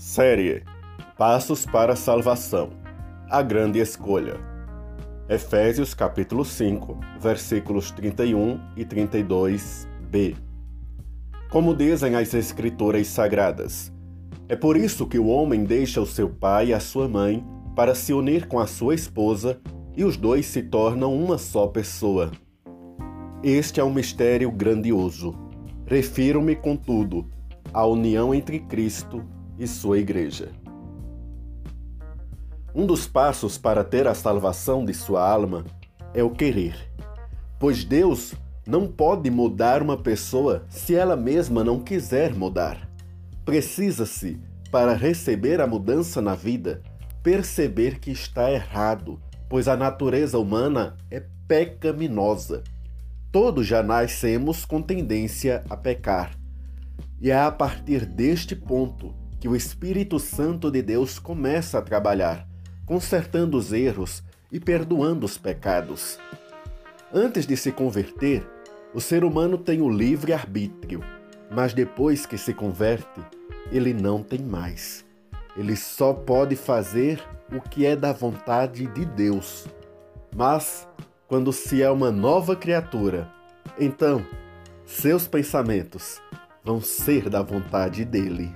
Série Passos para a Salvação A Grande Escolha Efésios capítulo 5, versículos 31 e 32b Como dizem as Escrituras Sagradas, é por isso que o homem deixa o seu pai e a sua mãe para se unir com a sua esposa e os dois se tornam uma só pessoa. Este é um mistério grandioso. Refiro-me, contudo, à união entre Cristo e sua igreja. Um dos passos para ter a salvação de sua alma é o querer, pois Deus não pode mudar uma pessoa se ela mesma não quiser mudar. Precisa-se, para receber a mudança na vida, perceber que está errado, pois a natureza humana é pecaminosa. Todos já nascemos com tendência a pecar. E é a partir deste ponto que o Espírito Santo de Deus começa a trabalhar, consertando os erros e perdoando os pecados. Antes de se converter, o ser humano tem o livre arbítrio, mas depois que se converte, ele não tem mais. Ele só pode fazer o que é da vontade de Deus. Mas, quando se é uma nova criatura, então seus pensamentos vão ser da vontade dele.